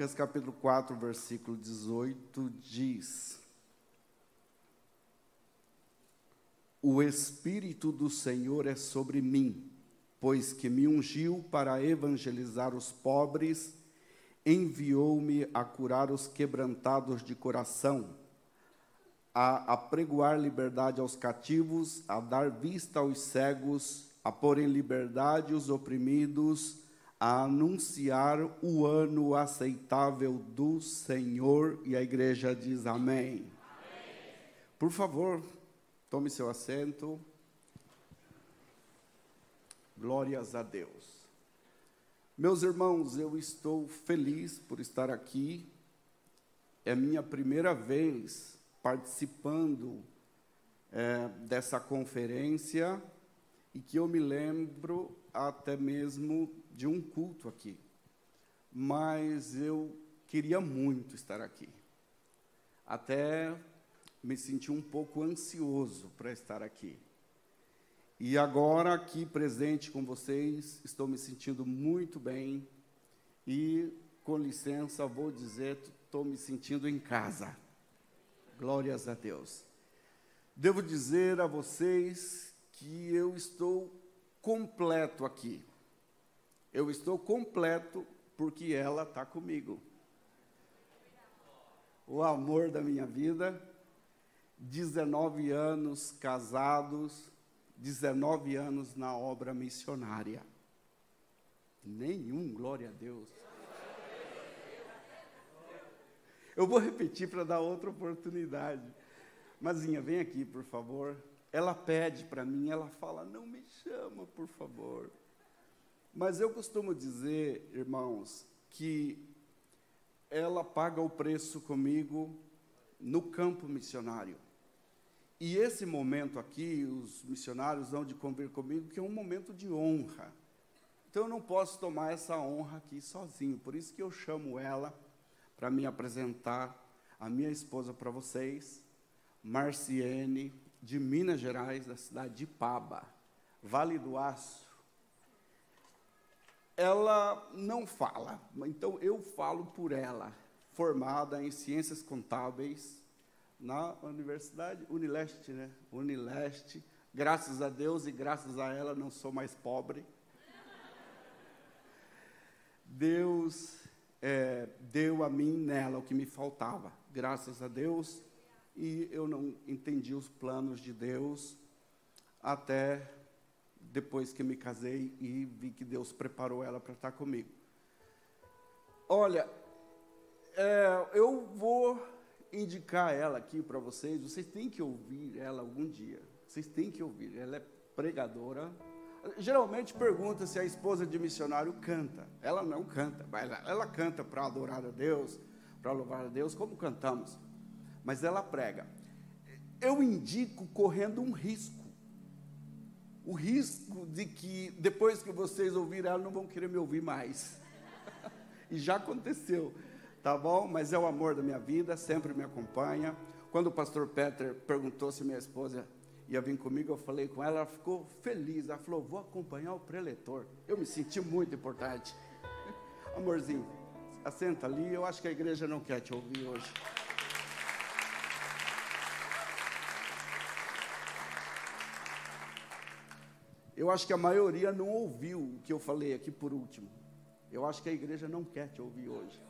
Lucas capítulo 4, versículo 18 diz: O Espírito do Senhor é sobre mim, pois que me ungiu para evangelizar os pobres, enviou-me a curar os quebrantados de coração, a apregoar liberdade aos cativos, a dar vista aos cegos, a pôr em liberdade os oprimidos, a anunciar o ano aceitável do Senhor. E a igreja diz amém. amém. Por favor, tome seu assento. Glórias a Deus. Meus irmãos, eu estou feliz por estar aqui. É minha primeira vez participando é, dessa conferência e que eu me lembro até mesmo de um culto aqui. Mas eu queria muito estar aqui. Até me senti um pouco ansioso para estar aqui. E agora, aqui presente com vocês, estou me sentindo muito bem. E, com licença, vou dizer, estou me sentindo em casa. Glórias a Deus. Devo dizer a vocês que eu estou completo aqui. Eu estou completo porque ela está comigo. O amor da minha vida, 19 anos casados, 19 anos na obra missionária. Nenhum, glória a Deus. Eu vou repetir para dar outra oportunidade. Mazinha, vem aqui, por favor. Ela pede para mim, ela fala: Não me chama, por favor. Mas eu costumo dizer, irmãos, que ela paga o preço comigo no campo missionário. E esse momento aqui, os missionários vão de convir comigo, que é um momento de honra. Então eu não posso tomar essa honra aqui sozinho. Por isso que eu chamo ela para me apresentar a minha esposa para vocês, Marciene, de Minas Gerais, da cidade de Paba, Vale do Aço. Ela não fala, então eu falo por ela, formada em ciências contábeis na Universidade Unileste, né? Unileste. Graças a Deus e graças a ela não sou mais pobre. Deus é, deu a mim nela o que me faltava, graças a Deus e eu não entendi os planos de Deus até depois que me casei e vi que Deus preparou ela para estar comigo. Olha, é, eu vou indicar ela aqui para vocês. Vocês têm que ouvir ela algum dia. Vocês têm que ouvir. Ela é pregadora. Geralmente pergunta se a esposa de missionário canta. Ela não canta, ela, ela canta para adorar a Deus, para louvar a Deus, como cantamos mas ela prega. Eu indico correndo um risco. O risco de que depois que vocês ouvirem ela, não vão querer me ouvir mais. e já aconteceu, tá bom? Mas é o amor da minha vida, sempre me acompanha. Quando o pastor Peter perguntou se minha esposa ia vir comigo, eu falei com ela, ela ficou feliz. Ela falou: vou acompanhar o preletor. Eu me senti muito importante. Amorzinho, assenta ali. Eu acho que a igreja não quer te ouvir hoje. Eu acho que a maioria não ouviu o que eu falei aqui por último. Eu acho que a igreja não quer te ouvir hoje.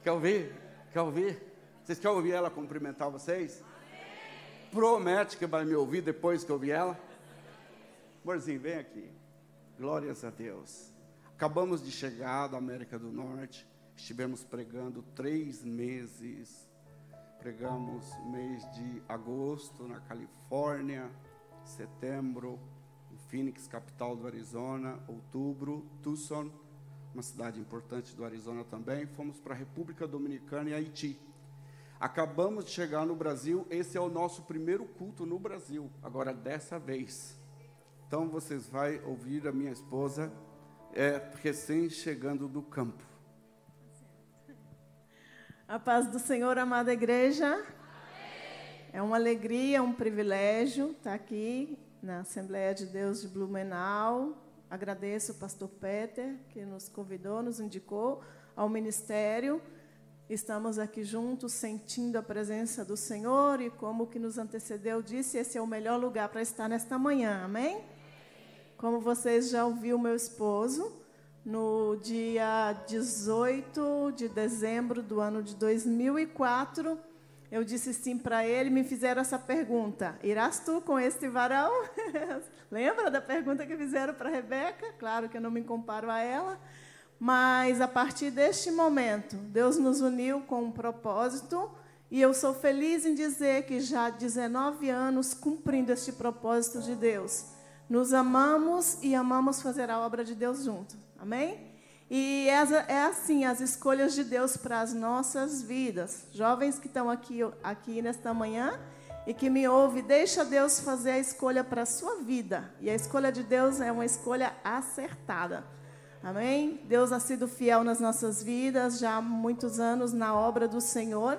Quer ouvir? Quer ouvir? Vocês querem ouvir ela cumprimentar vocês? Promete que vai me ouvir depois que ouvir ela? Amorzinho, vem aqui. Glórias a Deus. Acabamos de chegar da América do Norte. Estivemos pregando três meses. Pregamos mês de agosto na Califórnia, setembro, Phoenix, capital do Arizona, outubro, Tucson, uma cidade importante do Arizona também. Fomos para a República Dominicana e Haiti. Acabamos de chegar no Brasil, esse é o nosso primeiro culto no Brasil, agora dessa vez. Então vocês vão ouvir a minha esposa é, recém chegando do campo. A paz do Senhor, amada igreja. É uma alegria, um privilégio estar aqui na Assembleia de Deus de Blumenau, agradeço o pastor Peter, que nos convidou, nos indicou ao ministério. Estamos aqui juntos, sentindo a presença do Senhor e, como que nos antecedeu disse, esse é o melhor lugar para estar nesta manhã, amém? Como vocês já ouviram, meu esposo, no dia 18 de dezembro do ano de 2004, eu disse sim para ele, me fizeram essa pergunta: Irás tu com este varão? Lembra da pergunta que fizeram para Rebeca? Claro que eu não me comparo a ela, mas a partir deste momento, Deus nos uniu com um propósito e eu sou feliz em dizer que já há 19 anos cumprindo este propósito de Deus. Nos amamos e amamos fazer a obra de Deus junto. Amém? E é, assim as escolhas de Deus para as nossas vidas. Jovens que estão aqui, aqui nesta manhã e que me ouvem, deixa Deus fazer a escolha para a sua vida. E a escolha de Deus é uma escolha acertada. Amém? Deus ha sido fiel nas nossas vidas, já há muitos anos na obra do Senhor.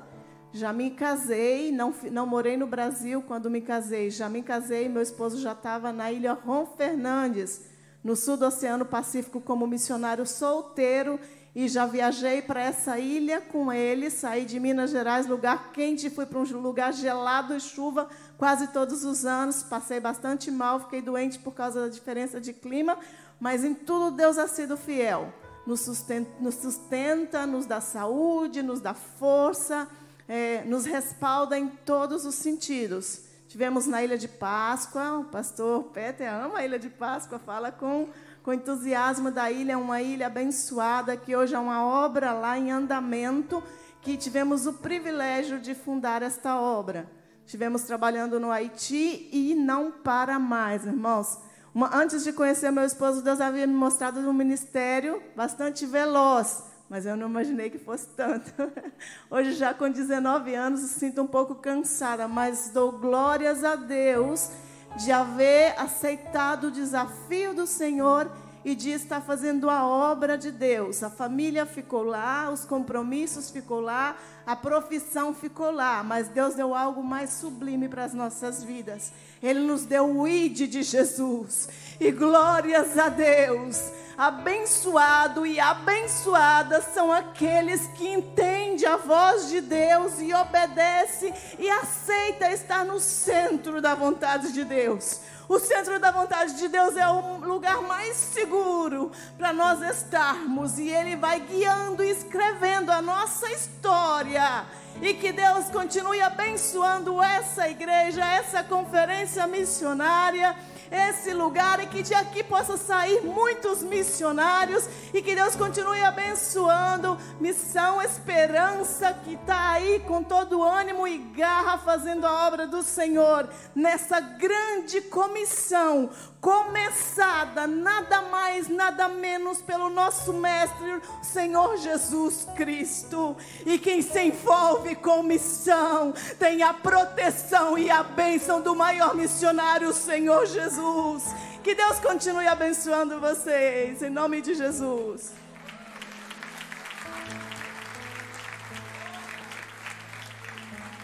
Já me casei, não, não morei no Brasil quando me casei. Já me casei, meu esposo já estava na ilha Ron Fernandes no sul do Oceano Pacífico como missionário solteiro e já viajei para essa ilha com ele. Saí de Minas Gerais, lugar quente, fui para um lugar gelado e chuva quase todos os anos. Passei bastante mal, fiquei doente por causa da diferença de clima, mas em tudo Deus ha sido fiel. Nos sustenta, nos, sustenta, nos dá saúde, nos dá força, é, nos respalda em todos os sentidos. Tivemos na Ilha de Páscoa, o pastor Peter ama a Ilha de Páscoa, fala com, com entusiasmo da ilha, é uma ilha abençoada, que hoje é uma obra lá em andamento, que tivemos o privilégio de fundar esta obra. Tivemos trabalhando no Haiti e não para mais, irmãos. Uma, antes de conhecer meu esposo, Deus havia me mostrado um ministério bastante veloz mas eu não imaginei que fosse tanto. Hoje, já com 19 anos, sinto um pouco cansada, mas dou glórias a Deus de haver aceitado o desafio do Senhor e de estar fazendo a obra de Deus. A família ficou lá, os compromissos ficou lá, a profissão ficou lá, mas Deus deu algo mais sublime para as nossas vidas. Ele nos deu o ID de Jesus. E glórias a Deus. Abençoado e abençoadas são aqueles que entendem a voz de Deus e obedece e aceita estar no centro da vontade de Deus. O centro da vontade de Deus é o lugar mais seguro para nós estarmos e Ele vai guiando e escrevendo a nossa história. E que Deus continue abençoando essa igreja, essa conferência missionária esse lugar e que de aqui possa sair muitos missionários e que Deus continue abençoando. Missão Esperança que está aí com todo ânimo e garra fazendo a obra do Senhor nessa grande comissão começada nada mais, nada menos pelo nosso mestre, Senhor Jesus Cristo. E quem se envolve com missão tem a proteção e a bênção do maior missionário, Senhor Jesus. Que Deus continue abençoando vocês, em nome de Jesus.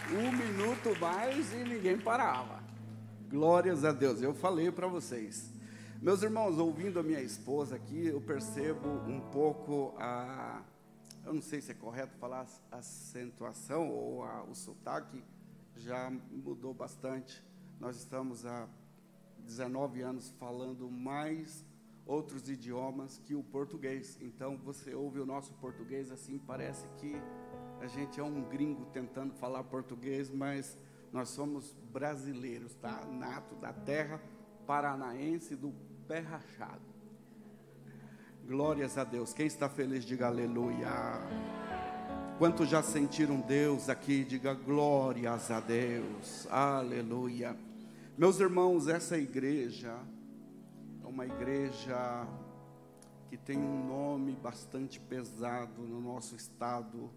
Um minuto mais e ninguém parava. Glórias a Deus. Eu falei para vocês. Meus irmãos, ouvindo a minha esposa aqui, eu percebo um pouco a. Eu não sei se é correto falar a acentuação ou a, o sotaque, já mudou bastante. Nós estamos há 19 anos falando mais outros idiomas que o português. Então, você ouve o nosso português assim, parece que a gente é um gringo tentando falar português, mas nós somos brasileiros, tá? Nato da terra paranaense do pé rachado. Glórias a Deus. Quem está feliz, diga aleluia. Quantos já sentiram Deus aqui, diga glórias a Deus. Aleluia. Meus irmãos, essa igreja é uma igreja que tem um nome bastante pesado no nosso estado,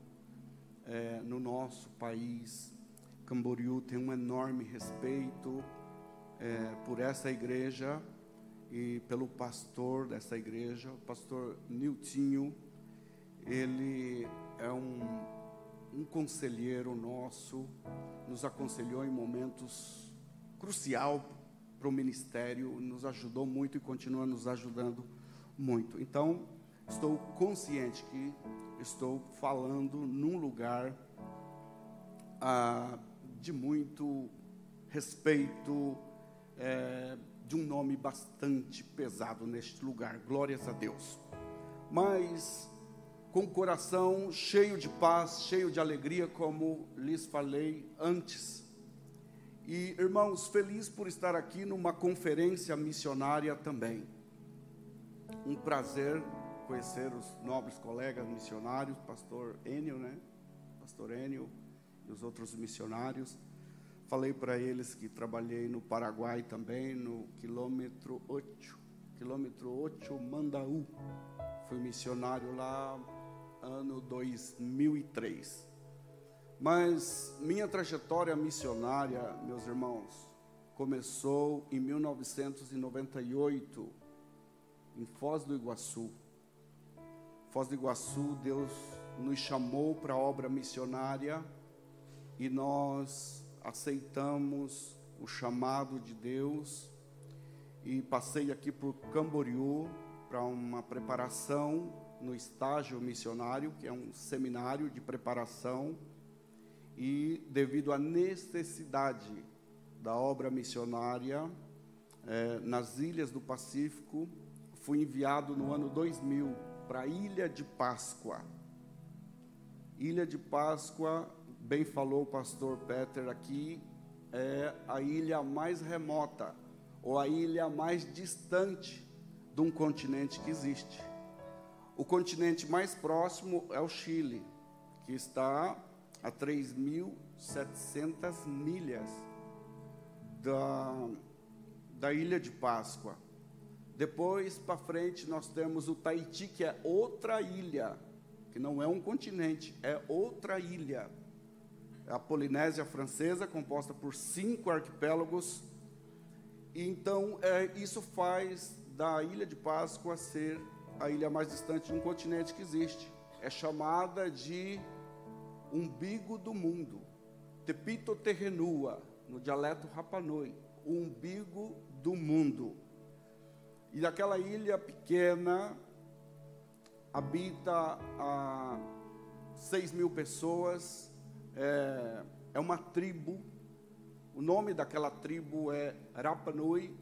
é, no nosso país. Camboriú tem um enorme respeito é, por essa igreja e pelo pastor dessa igreja, o pastor Niltinho. Ele é um, um conselheiro nosso, nos aconselhou em momentos crucial para o ministério, nos ajudou muito e continua nos ajudando muito. Então, estou consciente que estou falando num lugar ah, de muito respeito, é, de um nome bastante pesado neste lugar, glórias a Deus. Mas com o coração cheio de paz, cheio de alegria, como lhes falei antes. E, irmãos, feliz por estar aqui numa conferência missionária também. Um prazer conhecer os nobres colegas missionários, pastor Enio, né? Pastor Enio e os outros missionários. Falei para eles que trabalhei no Paraguai também, no quilômetro 8, quilômetro 8 Mandaú. Fui missionário lá ano 2003. Mas minha trajetória missionária, meus irmãos, começou em 1998, em Foz do Iguaçu. Foz do Iguaçu, Deus nos chamou para a obra missionária e nós aceitamos o chamado de Deus e passei aqui por Camboriú para uma preparação no estágio missionário, que é um seminário de preparação, e devido à necessidade da obra missionária eh, nas ilhas do Pacífico, fui enviado no ano 2000 para a Ilha de Páscoa. Ilha de Páscoa bem falou o pastor Peter aqui, é a ilha mais remota, ou a ilha mais distante de um continente que existe. O continente mais próximo é o Chile, que está a 3.700 milhas da, da ilha de Páscoa. Depois para frente nós temos o Tahiti, que é outra ilha, que não é um continente, é outra ilha a Polinésia Francesa, composta por cinco arquipélagos. E então, é, isso faz da Ilha de Páscoa ser a ilha mais distante de um continente que existe. É chamada de umbigo do mundo, Tepito Terrenua, no dialeto Rapanui, umbigo do mundo. E daquela ilha pequena habita a 6 mil pessoas, é, é uma tribo. O nome daquela tribo é Rapa Nui.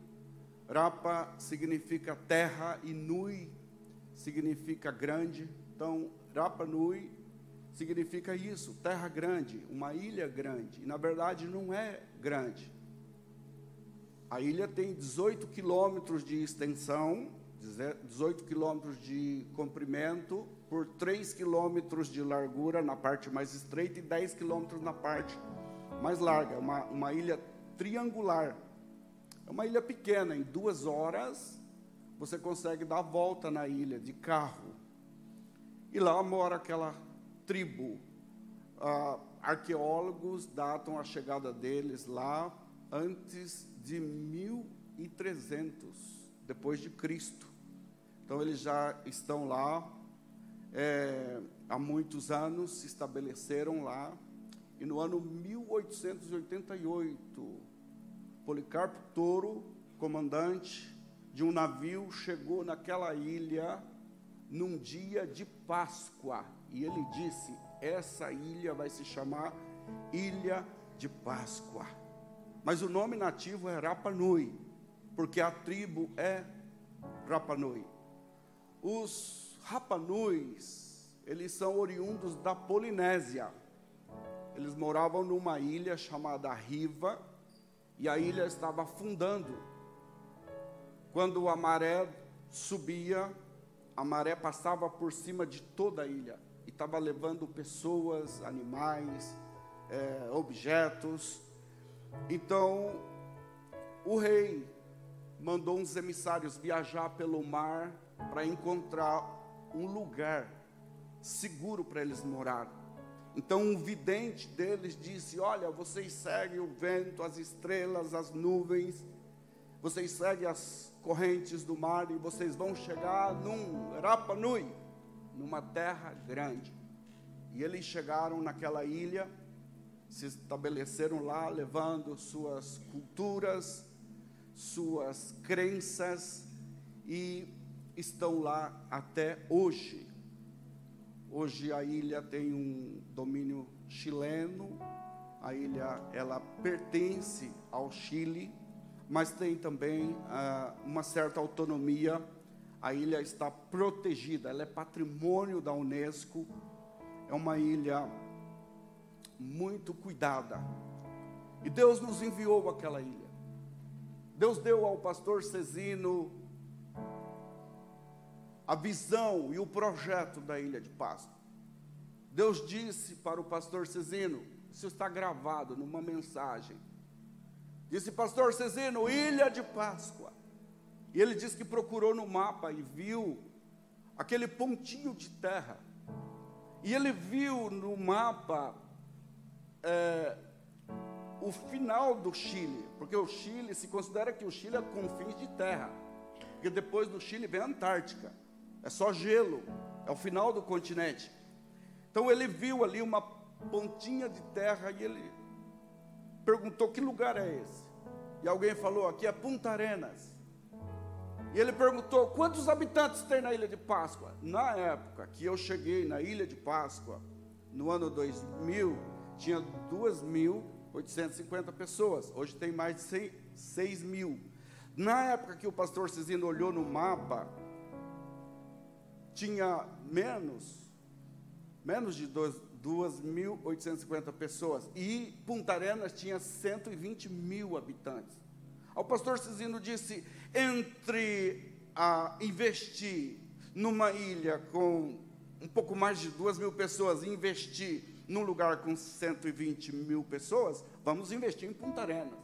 Rapa significa terra e Nui significa grande. Então, Rapa Nui significa isso, terra grande, uma ilha grande. E na verdade não é grande. A ilha tem 18 quilômetros de extensão, 18 quilômetros de comprimento por 3 quilômetros de largura na parte mais estreita e 10 quilômetros na parte mais larga. Uma, uma ilha triangular. É uma ilha pequena, em duas horas você consegue dar a volta na ilha de carro. E lá mora aquela tribo. Ah, arqueólogos datam a chegada deles lá antes de 1300 depois de Cristo. Então eles já estão lá é, há muitos anos, se estabeleceram lá. E no ano 1888, Policarpo Toro, comandante de um navio, chegou naquela ilha num dia de Páscoa. E ele disse: Essa ilha vai se chamar Ilha de Páscoa. Mas o nome nativo é Rapa Nui, porque a tribo é Rapa Nui. Os Rapanuis, eles são oriundos da Polinésia. Eles moravam numa ilha chamada Riva, e a ilha estava afundando. Quando a maré subia, a maré passava por cima de toda a ilha e estava levando pessoas, animais, é, objetos. Então, o rei mandou uns emissários viajar pelo mar para encontrar um lugar seguro para eles morar. Então um vidente deles disse: Olha, vocês seguem o vento, as estrelas, as nuvens, vocês seguem as correntes do mar e vocês vão chegar num Rapa Nui, numa terra grande. E eles chegaram naquela ilha, se estabeleceram lá, levando suas culturas, suas crenças e estão lá até hoje. Hoje a ilha tem um domínio chileno, a ilha ela pertence ao Chile, mas tem também ah, uma certa autonomia. A ilha está protegida, ela é patrimônio da Unesco, é uma ilha muito cuidada. E Deus nos enviou aquela ilha. Deus deu ao pastor Cezino a visão e o projeto da ilha de Páscoa. Deus disse para o pastor Cezino, isso está gravado numa mensagem. Disse, pastor Cezino, ilha de Páscoa. E ele disse que procurou no mapa e viu aquele pontinho de terra. E ele viu no mapa é, o final do Chile, porque o Chile se considera que o Chile é confins de terra, porque depois do Chile vem a Antártica, é só gelo, é o final do continente. Então ele viu ali uma pontinha de terra e ele perguntou: que lugar é esse? E alguém falou: aqui é Punta Arenas. E ele perguntou: quantos habitantes tem na ilha de Páscoa? Na época que eu cheguei na ilha de Páscoa, no ano 2000, tinha 2.850 pessoas. Hoje tem mais de 6 mil. Na época que o pastor Cezino olhou no mapa, tinha menos menos de 2.850 pessoas. E Punta Arenas tinha 120 mil habitantes. O pastor Cizino disse: entre a investir numa ilha com um pouco mais de 2 mil pessoas e investir num lugar com 120 mil pessoas, vamos investir em Punta Arenas.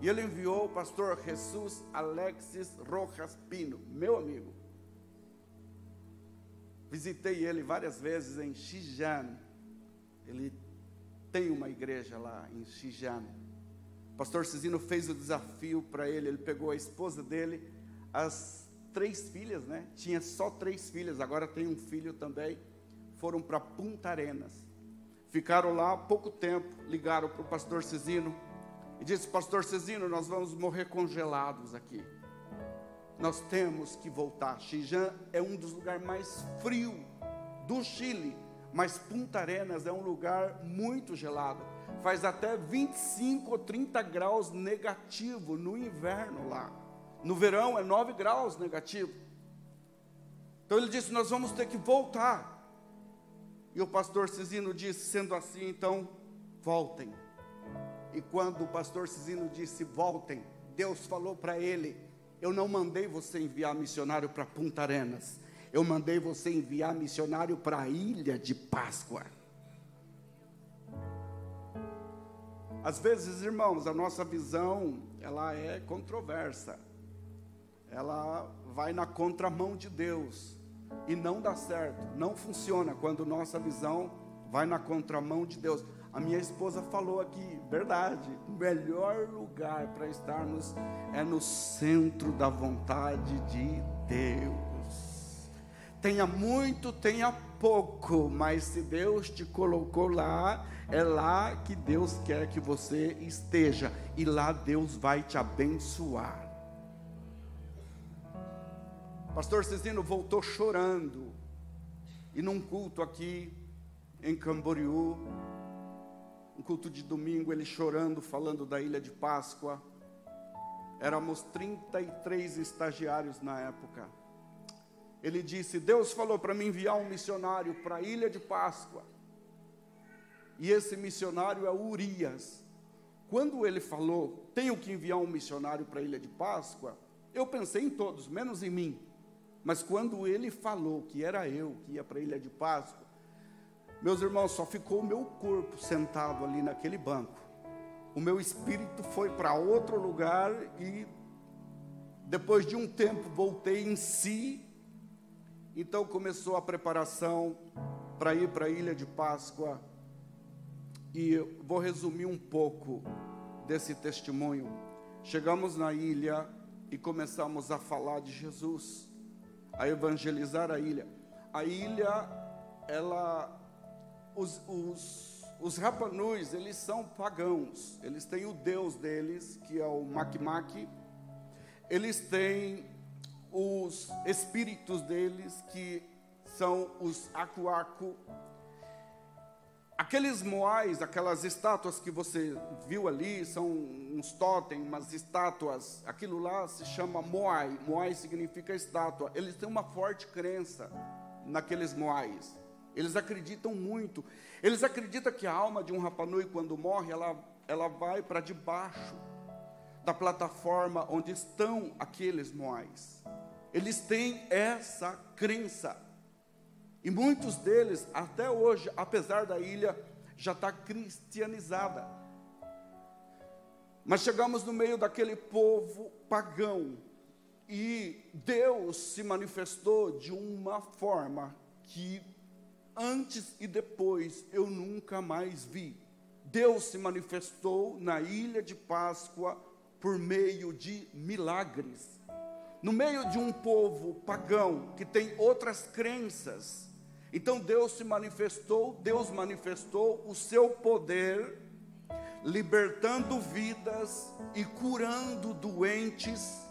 E ele enviou o pastor Jesus Alexis Rojas Pino, meu amigo. Visitei ele várias vezes em Xijan. Ele tem uma igreja lá em Xijan. O pastor Cizino fez o desafio para ele. Ele pegou a esposa dele, as três filhas, né? Tinha só três filhas, agora tem um filho também. Foram para Punta Arenas. Ficaram lá pouco tempo, ligaram para o pastor Cizino e disse: Pastor Cezino, nós vamos morrer congelados aqui nós temos que voltar. Xijan é um dos lugares mais frios do Chile, mas Punta Arenas é um lugar muito gelado. Faz até 25 ou 30 graus negativo no inverno lá. No verão é 9 graus negativo. Então ele disse: Nós vamos ter que voltar. E o pastor Cisino disse: Sendo assim, então, voltem. E quando o pastor Cisino disse: Voltem, Deus falou para ele: eu não mandei você enviar missionário para Punta Arenas. Eu mandei você enviar missionário para a ilha de Páscoa. Às vezes, irmãos, a nossa visão, ela é controversa. Ela vai na contramão de Deus e não dá certo, não funciona quando nossa visão vai na contramão de Deus. A minha esposa falou aqui, verdade, o melhor lugar para estarmos é no centro da vontade de Deus. Tenha muito, tenha pouco, mas se Deus te colocou lá, é lá que Deus quer que você esteja, e lá Deus vai te abençoar. Pastor Cezino voltou chorando, e num culto aqui em Camboriú, um culto de domingo, ele chorando, falando da ilha de Páscoa. Éramos 33 estagiários na época. Ele disse: Deus falou para mim enviar um missionário para a ilha de Páscoa. E esse missionário é Urias. Quando ele falou, tenho que enviar um missionário para a ilha de Páscoa, eu pensei em todos, menos em mim. Mas quando ele falou que era eu que ia para a ilha de Páscoa, meus irmãos, só ficou o meu corpo sentado ali naquele banco. O meu espírito foi para outro lugar e depois de um tempo voltei em si. Então começou a preparação para ir para a ilha de Páscoa. E vou resumir um pouco desse testemunho. Chegamos na ilha e começamos a falar de Jesus, a evangelizar a ilha. A ilha, ela os, os, os Rapanus, eles são pagãos. Eles têm o deus deles, que é o Makmak, eles têm os espíritos deles que são os acuaco. Aqueles moais, aquelas estátuas que você viu ali, são uns totem, umas estátuas. Aquilo lá se chama moai. Moai significa estátua. Eles têm uma forte crença naqueles moais. Eles acreditam muito. Eles acreditam que a alma de um Rapanui, quando morre, ela, ela vai para debaixo da plataforma onde estão aqueles moais. Eles têm essa crença. E muitos deles, até hoje, apesar da ilha, já está cristianizada. Mas chegamos no meio daquele povo pagão. E Deus se manifestou de uma forma que antes e depois eu nunca mais vi. Deus se manifestou na ilha de Páscoa por meio de milagres. No meio de um povo pagão que tem outras crenças, então Deus se manifestou, Deus manifestou o seu poder, libertando vidas e curando doentes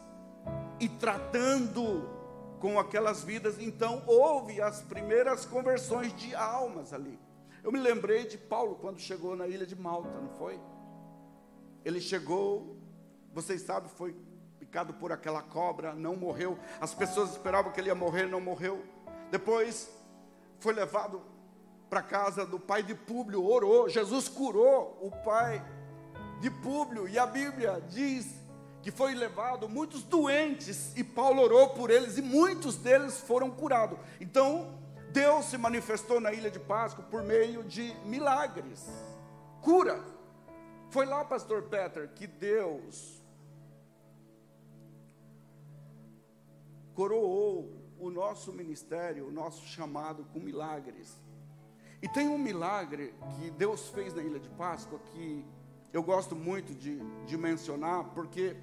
e tratando com aquelas vidas. Então houve as primeiras conversões de almas ali. Eu me lembrei de Paulo quando chegou na ilha de Malta, não foi? Ele chegou, vocês sabem, foi picado por aquela cobra, não morreu. As pessoas esperavam que ele ia morrer, não morreu. Depois foi levado para casa do pai de Públio, orou. Jesus curou o pai de Públio, e a Bíblia diz que foi levado muitos doentes, e Paulo orou por eles, e muitos deles foram curados. Então, Deus se manifestou na ilha de Páscoa por meio de milagres, cura. Foi lá, pastor Peter, que Deus coroou o nosso ministério, o nosso chamado com milagres. E tem um milagre que Deus fez na Ilha de Páscoa que eu gosto muito de, de mencionar, porque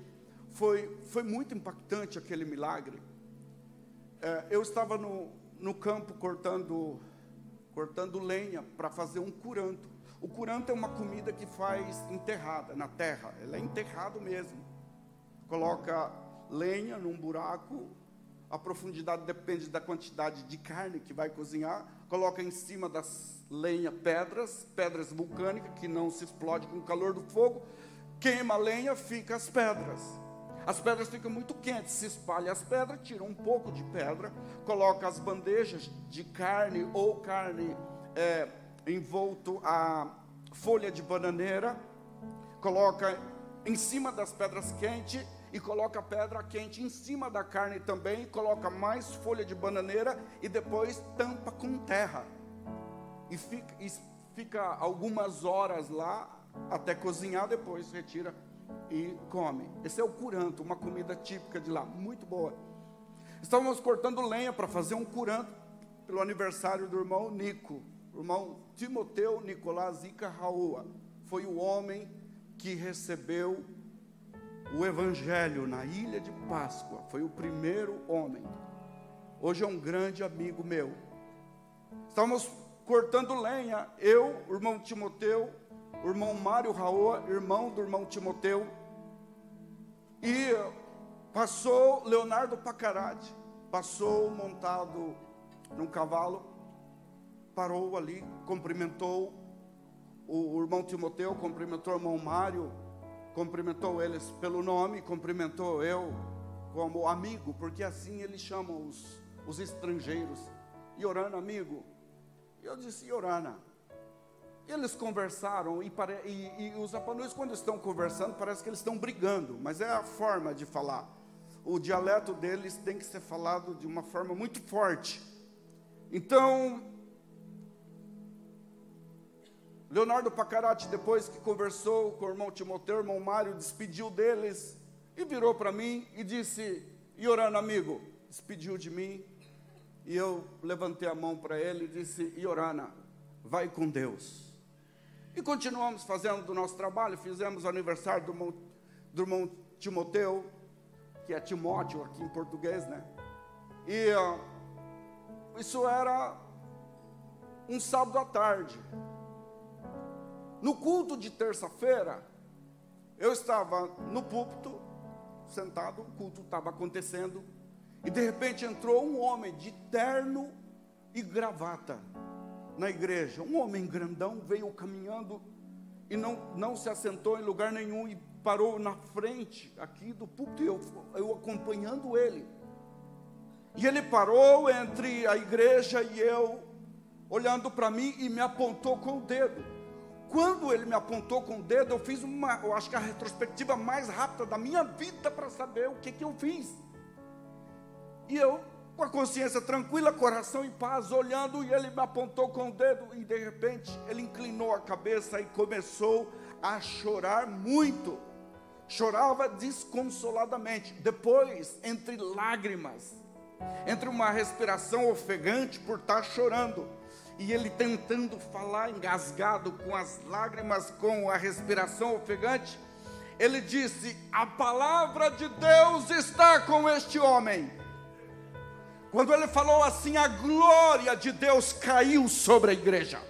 foi, foi muito impactante aquele milagre. É, eu estava no, no campo cortando, cortando lenha para fazer um curanto. O curanto é uma comida que faz enterrada na terra, ela é enterrado mesmo. Coloca lenha num buraco, a profundidade depende da quantidade de carne que vai cozinhar. Coloca em cima das lenha pedras, pedras vulcânicas que não se explode com o calor do fogo. Queima a lenha, fica as pedras. As pedras ficam muito quentes, se espalha as pedras, tira um pouco de pedra, coloca as bandejas de carne ou carne é, envolto a folha de bananeira, coloca em cima das pedras quentes e coloca pedra quente em cima da carne também, coloca mais folha de bananeira e depois tampa com terra. E fica, e fica algumas horas lá até cozinhar, depois retira e come. Esse é o curanto, uma comida típica de lá, muito boa. Estávamos cortando lenha para fazer um curanto pelo aniversário do irmão Nico, irmão Timoteu Nicolás Ica Raua. Foi o homem que recebeu o Evangelho na ilha de Páscoa. Foi o primeiro homem. Hoje é um grande amigo meu. Estávamos cortando lenha, eu, o irmão Timoteu, o irmão Mário Raoa, irmão do irmão Timoteu, e passou Leonardo Pacarade, passou montado num cavalo, parou ali, cumprimentou o, irmão Timoteu, cumprimentou o irmão Mário, cumprimentou eles pelo nome, cumprimentou eu como amigo, porque assim eles chamam os, os estrangeiros. Iorana, amigo. Eu disse, Iorana. Eles conversaram e, e, e os apanus, quando estão conversando, parece que eles estão brigando, mas é a forma de falar. O dialeto deles tem que ser falado de uma forma muito forte. Então, Leonardo Pacarati, depois que conversou com o irmão Timoteu, o irmão Mário, despediu deles e virou para mim e disse: Iorano, amigo, despediu de mim. E eu levantei a mão para ele e disse: Iorana, vai com Deus. E continuamos fazendo o nosso trabalho, fizemos o aniversário do irmão, do irmão Timoteu, que é Timóteo aqui em português, né? E uh, isso era um sábado à tarde. No culto de terça-feira, eu estava no púlpito, sentado, o culto estava acontecendo, e de repente entrou um homem de terno e gravata na igreja. Um homem grandão veio caminhando e não, não se assentou em lugar nenhum e parou na frente aqui do púlpito, eu, eu acompanhando ele. E ele parou entre a igreja e eu, olhando para mim e me apontou com o dedo. Quando ele me apontou com o dedo, eu fiz uma, eu acho que a retrospectiva mais rápida da minha vida para saber o que, que eu fiz. E eu, com a consciência tranquila, coração em paz, olhando, e ele me apontou com o dedo, e de repente ele inclinou a cabeça e começou a chorar muito. Chorava desconsoladamente. Depois, entre lágrimas, entre uma respiração ofegante por estar chorando, e ele tentando falar engasgado com as lágrimas, com a respiração ofegante, ele disse: A palavra de Deus está com este homem. Quando ele falou assim, a glória de Deus caiu sobre a igreja.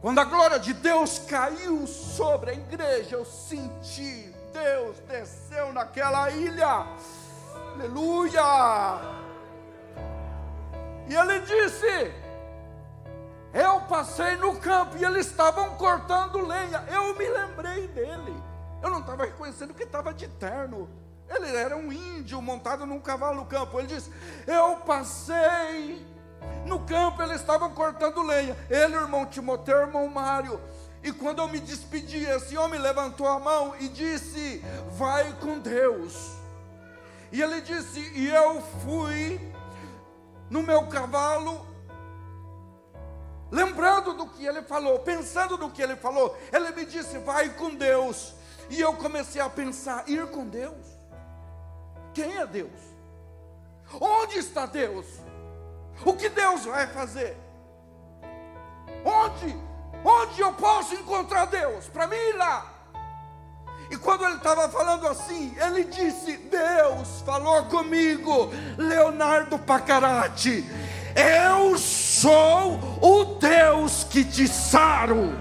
Quando a glória de Deus caiu sobre a igreja, eu senti Deus desceu naquela ilha. Aleluia! E ele disse: Eu passei no campo e eles estavam cortando lenha. Eu me lembrei dele. Eu não estava reconhecendo que estava de terno. Ele era um índio montado num cavalo no campo. Ele disse: Eu passei no campo, eles estavam cortando lenha. Ele, irmão Timoteu, irmão Mário. E quando eu me despedi, esse homem levantou a mão e disse: Vai com Deus. E ele disse: E eu fui no meu cavalo, lembrando do que ele falou, pensando no que ele falou, ele me disse: Vai com Deus. E eu comecei a pensar: ir com Deus? Quem é Deus? Onde está Deus? O que Deus vai fazer? Onde? Onde eu posso encontrar Deus? Para mim ir lá. E quando ele estava falando assim, ele disse: Deus falou comigo, Leonardo Pacarati, eu sou o Deus que te saro.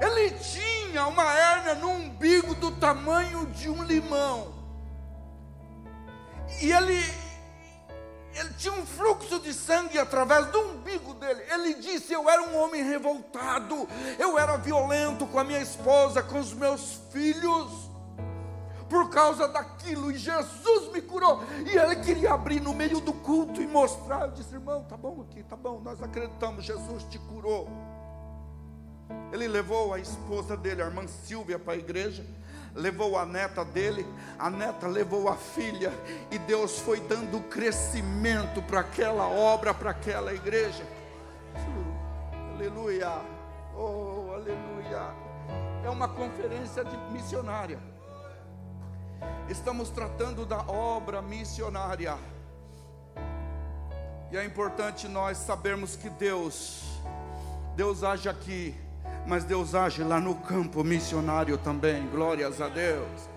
Ele tinha uma hérnia no umbigo do tamanho de um limão. E ele ele tinha um fluxo de sangue através do umbigo dele. Ele disse: Eu era um homem revoltado, eu era violento com a minha esposa, com os meus filhos, por causa daquilo, e Jesus me curou. E ele queria abrir no meio do culto e mostrar. Eu disse: Irmão, tá bom aqui, tá bom, nós acreditamos, Jesus te curou. Ele levou a esposa dele, a irmã Silvia, para a igreja levou a neta dele, a neta levou a filha, e Deus foi dando crescimento para aquela obra, para aquela igreja. Aleluia, oh, aleluia. É uma conferência de missionária. Estamos tratando da obra missionária. E é importante nós sabermos que Deus, Deus age aqui mas Deus age lá no campo missionário também, glórias a Deus.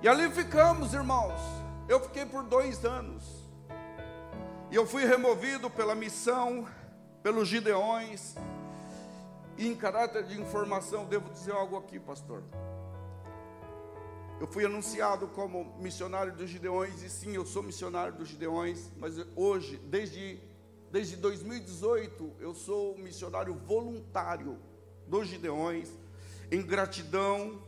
E ali ficamos, irmãos. Eu fiquei por dois anos. E eu fui removido pela missão, pelos Gideões. E em caráter de informação, devo dizer algo aqui, pastor. Eu fui anunciado como missionário dos Gideões, e sim, eu sou missionário dos Gideões, mas hoje, desde, desde 2018, eu sou missionário voluntário dos Gideões, em gratidão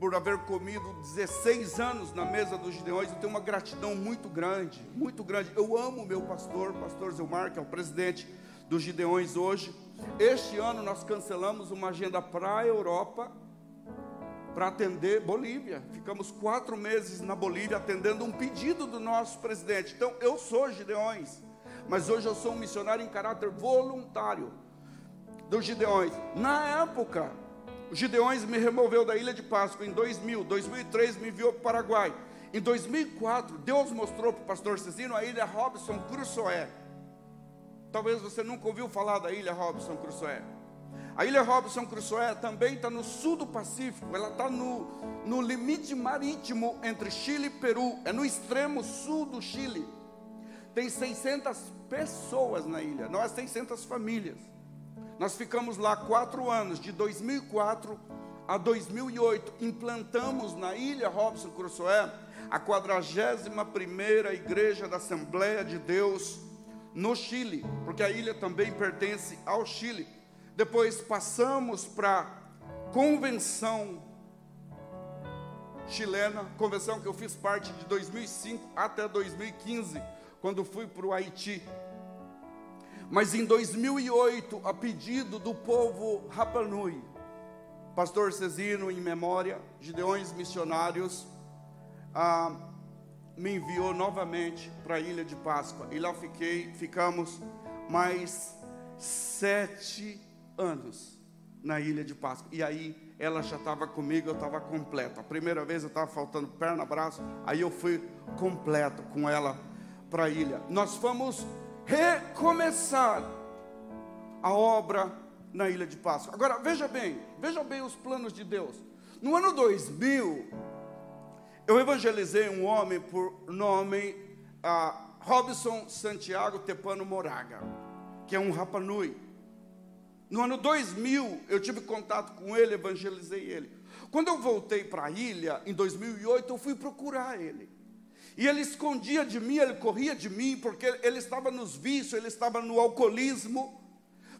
por haver comido 16 anos na mesa dos Gideões, eu tenho uma gratidão muito grande, muito grande. Eu amo meu pastor, pastor Zilmar, que é o presidente dos Gideões hoje. Este ano nós cancelamos uma agenda para a Europa, para atender Bolívia. Ficamos quatro meses na Bolívia atendendo um pedido do nosso presidente. Então, eu sou Gideões, mas hoje eu sou um missionário em caráter voluntário dos Gideões. Na época, os Gideões me removeu da ilha de Páscoa em 2000, 2003 me enviou para o Paraguai. Em 2004, Deus mostrou para o pastor Cecino a ilha Robson Crusoe. Talvez você nunca ouviu falar da ilha Robson Crusoe. A ilha Robson Crusoe também está no sul do Pacífico, ela está no, no limite marítimo entre Chile e Peru, é no extremo sul do Chile. tem 600 pessoas na ilha, não é 600 famílias. Nós ficamos lá quatro anos, de 2004 a 2008, implantamos na ilha Robson Crusoe a 41ª igreja da Assembleia de Deus no Chile, porque a ilha também pertence ao Chile. Depois passamos para convenção chilena, convenção que eu fiz parte de 2005 até 2015, quando fui para o Haiti. Mas em 2008, a pedido do povo Rapanui, pastor Cezino, em memória, Gideões Missionários, ah, me enviou novamente para a Ilha de Páscoa. E lá fiquei, ficamos mais sete anos na Ilha de Páscoa. E aí ela já estava comigo, eu estava completo. A primeira vez eu estava faltando perna, braço, aí eu fui completo com ela para a ilha. Nós fomos recomeçar a obra na Ilha de Páscoa. Agora, veja bem, veja bem os planos de Deus. No ano 2000, eu evangelizei um homem por nome uh, Robson Santiago Tepano Moraga, que é um Rapanui. No ano 2000, eu tive contato com ele, evangelizei ele. Quando eu voltei para a ilha, em 2008, eu fui procurar ele. E ele escondia de mim, ele corria de mim, porque ele estava nos vícios, ele estava no alcoolismo.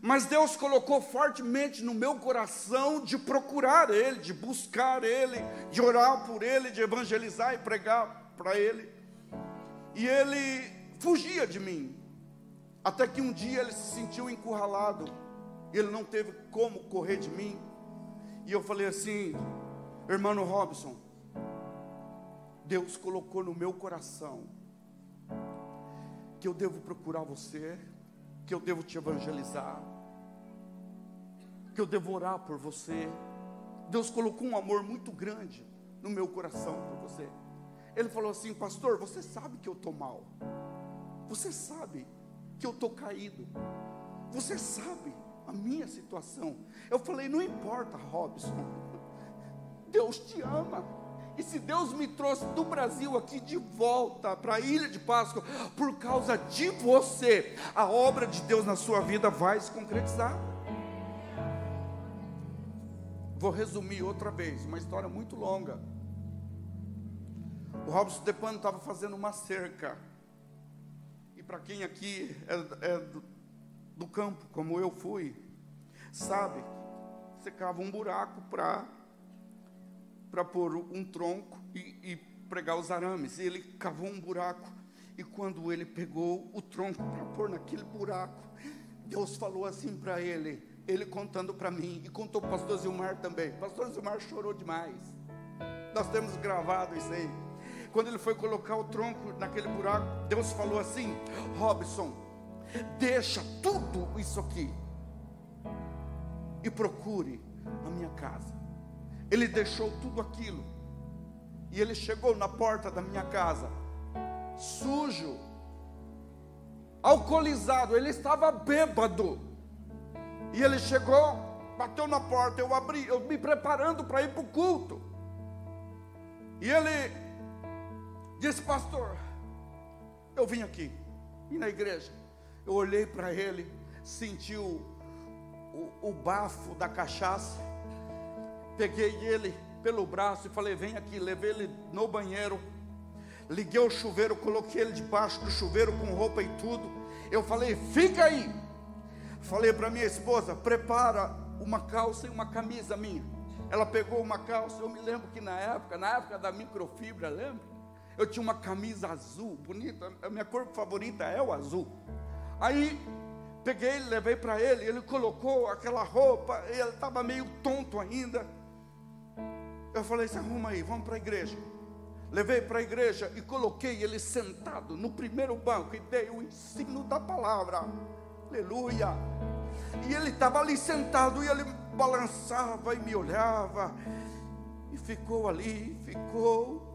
Mas Deus colocou fortemente no meu coração de procurar Ele, de buscar Ele, de orar por Ele, de evangelizar e pregar para Ele. E ele fugia de mim, até que um dia ele se sentiu encurralado, ele não teve como correr de mim. E eu falei assim, irmão Robson, Deus colocou no meu coração que eu devo procurar você, que eu devo te evangelizar, que eu devo orar por você. Deus colocou um amor muito grande no meu coração por você. Ele falou assim, pastor, você sabe que eu estou mal. Você sabe que eu estou caído. Você sabe a minha situação. Eu falei, não importa, Robson. Deus te ama. E se Deus me trouxe do Brasil aqui de volta para a ilha de Páscoa, por causa de você, a obra de Deus na sua vida vai se concretizar. Vou resumir outra vez, uma história muito longa. O Robson Depano estava fazendo uma cerca. E para quem aqui é, é do, do, campo, como eu fui, sabe, você cava um buraco para para pôr um tronco e, e pregar os arames. E ele cavou um buraco. E quando ele pegou o tronco para pôr naquele buraco, Deus falou assim para ele: ele contando para mim, e contou para o pastor Zilmar também. O pastor Zilmar chorou demais. Nós temos gravado isso aí. Quando ele foi colocar o tronco naquele buraco, Deus falou assim: Robson, deixa tudo isso aqui e procure a minha casa. Ele deixou tudo aquilo e ele chegou na porta da minha casa, sujo, alcoolizado, ele estava bêbado. E ele chegou, bateu na porta, eu abri, eu me preparando para ir para o culto. E ele disse, pastor, eu vim aqui, e na igreja. Eu olhei para ele, senti o, o, o bafo da cachaça, peguei ele pelo braço e falei: Vem aqui, levei ele no banheiro, liguei o chuveiro, coloquei ele debaixo do chuveiro com roupa e tudo. Eu falei: Fica aí. Falei para minha esposa: prepara uma calça e uma camisa minha. Ela pegou uma calça. Eu me lembro que na época, na época da microfibra, lembra? Eu tinha uma camisa azul, bonita. A minha cor favorita é o azul. Aí peguei, levei para ele. Ele colocou aquela roupa. Ele estava meio tonto ainda. Eu falei: se arruma aí, vamos para a igreja. Levei para a igreja e coloquei ele sentado no primeiro banco e dei o ensino da palavra. Aleluia. E ele estava ali sentado e ele balançava e me olhava. E ficou ali, ficou.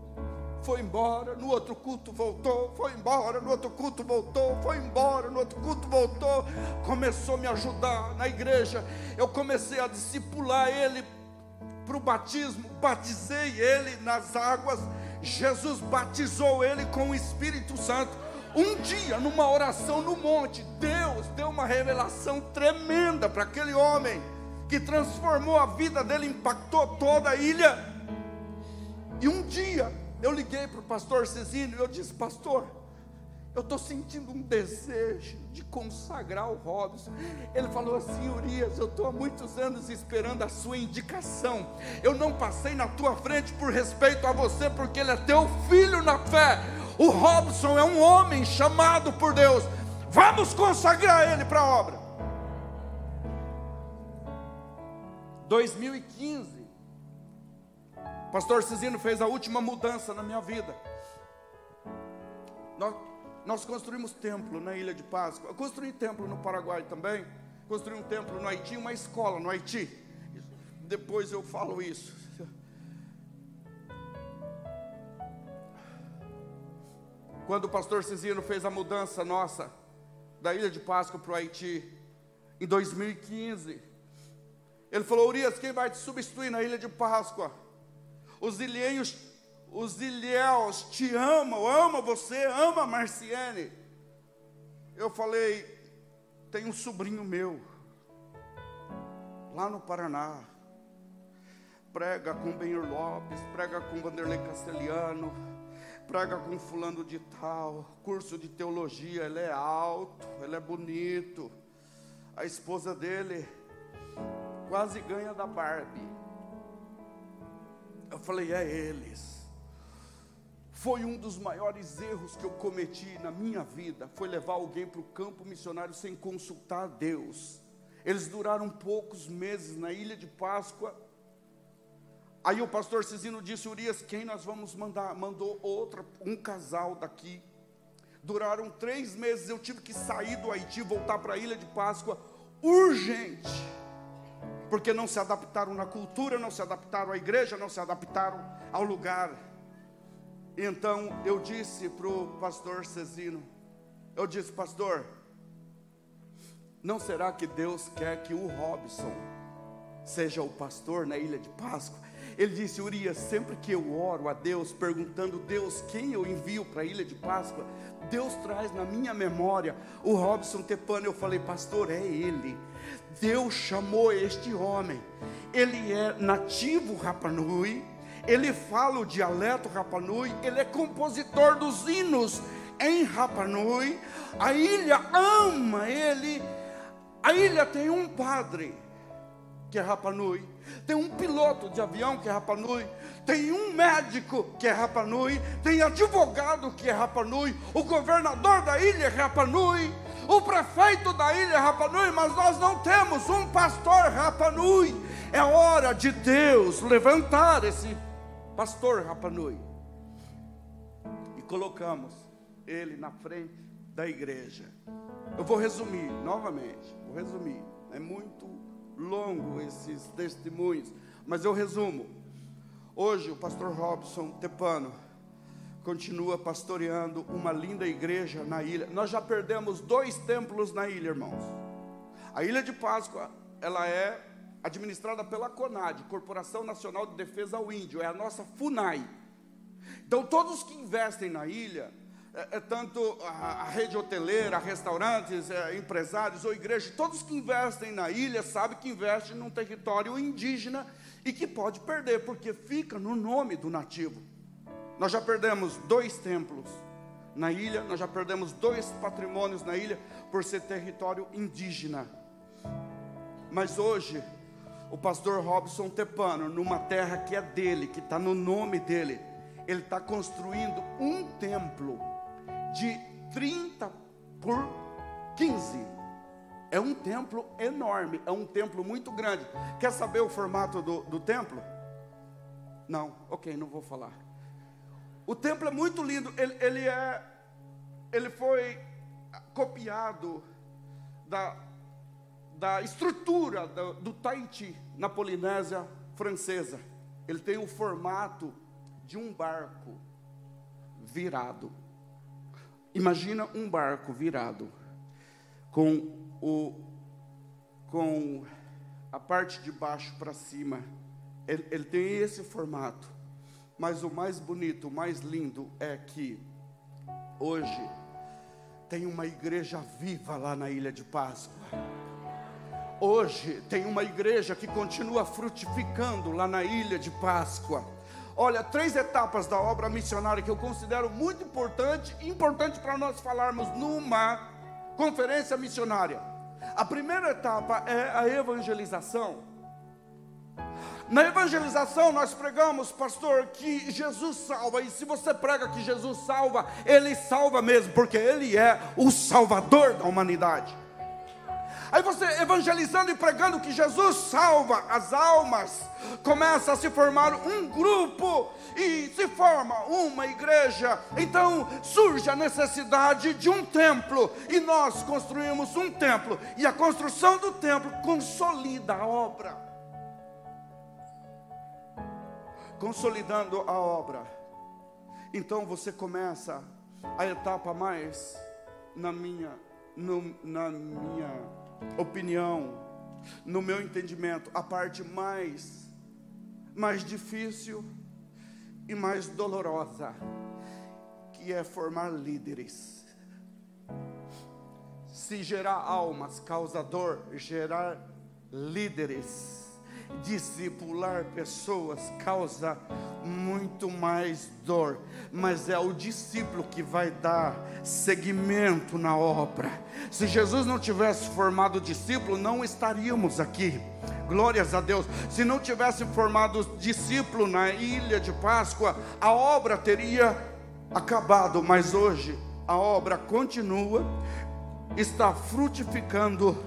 Foi embora, no outro culto voltou, foi embora, no outro culto voltou, foi embora, no outro culto voltou. Começou a me ajudar na igreja. Eu comecei a discipular ele para o batismo, batizei ele nas águas. Jesus batizou ele com o Espírito Santo Um dia, numa oração no monte, Deus deu uma revelação tremenda para aquele homem, que transformou a vida dele, impactou toda a ilha. E um dia, eu liguei para o pastor Cezinho e eu disse: Pastor, eu estou sentindo um desejo de consagrar o Robson. Ele falou assim: Urias, eu estou há muitos anos esperando a sua indicação. Eu não passei na tua frente por respeito a você, porque ele é teu filho na fé. O Robson é um homem chamado por Deus. Vamos consagrar ele para a obra. 2015, Pastor Cizino fez a última mudança na minha vida. Nós, nós construímos templo na Ilha de Páscoa. Eu construí templo no Paraguai também. Construí um templo no Haiti, uma escola no Haiti. Depois eu falo isso. Quando o pastor Cizino fez a mudança nossa da Ilha de Páscoa para o Haiti, em 2015, ele falou: Urias, quem vai te substituir na Ilha de Páscoa? Os ilhéus os ilhéus te amam, ama você, ama a Marciene. Eu falei, tem um sobrinho meu, lá no Paraná, prega com Benhur Lopes, prega com Vanderlei Castelhano, prega com fulano de tal, curso de teologia, ele é alto, ele é bonito, a esposa dele quase ganha da Barbie. Eu falei, é eles. Foi um dos maiores erros que eu cometi na minha vida, foi levar alguém para o campo missionário sem consultar a Deus. Eles duraram poucos meses na ilha de Páscoa. Aí o pastor Cizino disse, Urias, quem nós vamos mandar? Mandou outra, um casal daqui. Duraram três meses, eu tive que sair do Haiti, voltar para a ilha de Páscoa, urgente. Porque não se adaptaram na cultura, não se adaptaram à igreja, não se adaptaram ao lugar. Então eu disse para o pastor Cezino, eu disse, pastor, não será que Deus quer que o Robson seja o pastor na ilha de Páscoa? Ele disse, Urias, sempre que eu oro a Deus, perguntando, Deus, quem eu envio para a ilha de Páscoa, Deus traz na minha memória o Robson Tepano. Eu falei, pastor, é ele. Deus chamou este homem. Ele é nativo Rapanui ele fala o dialeto Rapanui, ele é compositor dos hinos em Rapanui. A ilha ama ele. A ilha tem um padre que é Rapanui, tem um piloto de avião que é Rapanui, tem um médico que é Rapanui, tem advogado que é Rapanui, o governador da ilha é Rapanui, o prefeito da ilha é Rapanui, mas nós não temos um pastor Rapanui. É hora de Deus levantar esse pastor Rapanui. E colocamos ele na frente da igreja. Eu vou resumir novamente, vou resumir. É muito longo esses testemunhos, mas eu resumo. Hoje o pastor Robson Tepano continua pastoreando uma linda igreja na ilha. Nós já perdemos dois templos na ilha, irmãos. A ilha de Páscoa, ela é administrada pela CONAD, Corporação Nacional de Defesa ao Índio, é a nossa FUNAI. Então, todos que investem na ilha, é, é tanto a, a, rede hoteleira, restaurantes, é, empresários ou igrejas, todos que investem na ilha sabem que investem num território indígena e que pode perder, porque fica no nome do nativo. Nós já perdemos dois templos na ilha, nós já perdemos dois patrimônios na ilha por ser território indígena. Mas hoje o pastor Robson Tepano, numa terra que é dele, que está no nome dele, ele está construindo um templo de 30 por 15. É um templo enorme, é um templo muito grande. Quer saber o formato do, do templo? Não, ok, não vou falar. O templo é muito lindo, ele, ele é, ele foi copiado da, da estrutura do, do Tahiti, na Polinésia Francesa. Ele tem o formato de um barco virado. Imagina um barco virado com o com a parte de baixo para cima. Ele, ele tem esse formato. Mas o mais bonito, o mais lindo é que hoje tem uma igreja viva lá na ilha de Páscoa. Hoje tem uma igreja que continua frutificando lá na ilha de Páscoa. Olha, três etapas da obra missionária que eu considero muito importante, importante para nós falarmos numa conferência missionária. A primeira etapa é a evangelização. Na evangelização nós pregamos, pastor, que Jesus salva, e se você prega que Jesus salva, Ele salva mesmo, porque Ele é o Salvador da humanidade. Aí você evangelizando e pregando que Jesus salva as almas, começa a se formar um grupo e se forma uma igreja. Então surge a necessidade de um templo e nós construímos um templo, e a construção do templo consolida a obra. consolidando a obra. Então você começa a etapa mais, na minha, no, na minha opinião, no meu entendimento, a parte mais, mais difícil e mais dolorosa, que é formar líderes. Se gerar almas, causador, gerar líderes discipular pessoas causa muito mais dor, mas é o discípulo que vai dar seguimento na obra. Se Jesus não tivesse formado discípulo, não estaríamos aqui. Glórias a Deus. Se não tivesse formado discípulo na ilha de Páscoa, a obra teria acabado, mas hoje a obra continua, está frutificando,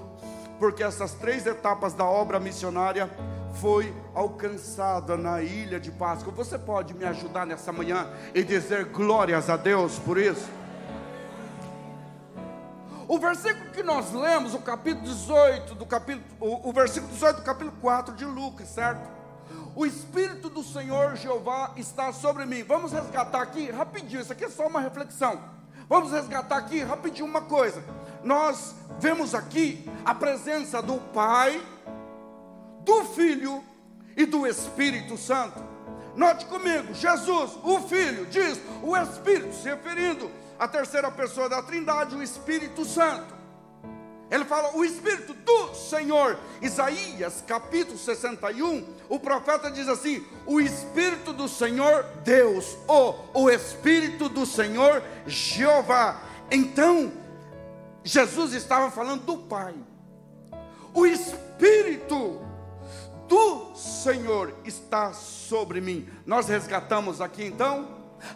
porque essas três etapas da obra missionária foi alcançada na ilha de Páscoa. Você pode me ajudar nessa manhã e dizer glórias a Deus por isso? O versículo que nós lemos, o capítulo 18 do capítulo, o, o versículo 18 do capítulo 4 de Lucas, certo? O Espírito do Senhor Jeová está sobre mim. Vamos resgatar aqui rapidinho, isso aqui é só uma reflexão. Vamos resgatar aqui rapidinho uma coisa. Nós vemos aqui a presença do Pai, do Filho e do Espírito Santo. Note comigo, Jesus, o Filho, diz o Espírito, se referindo à terceira pessoa da Trindade, o Espírito Santo. Ele fala o Espírito do Senhor. Isaías capítulo 61, o profeta diz assim: o Espírito do Senhor Deus, ou o Espírito do Senhor Jeová. Então, Jesus estava falando do Pai. O Espírito do Senhor está sobre mim. Nós resgatamos aqui então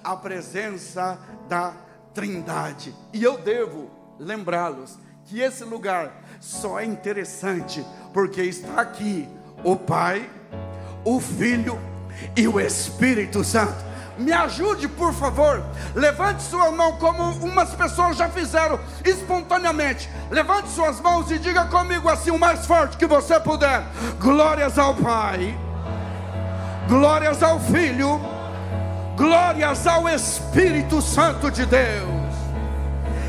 a presença da Trindade. E eu devo lembrá-los que esse lugar só é interessante porque está aqui o Pai, o Filho e o Espírito Santo me ajude, por favor. Levante sua mão, como umas pessoas já fizeram espontaneamente. Levante suas mãos e diga comigo assim, o mais forte que você puder: Glórias ao Pai, glórias ao Filho, glórias ao Espírito Santo de Deus.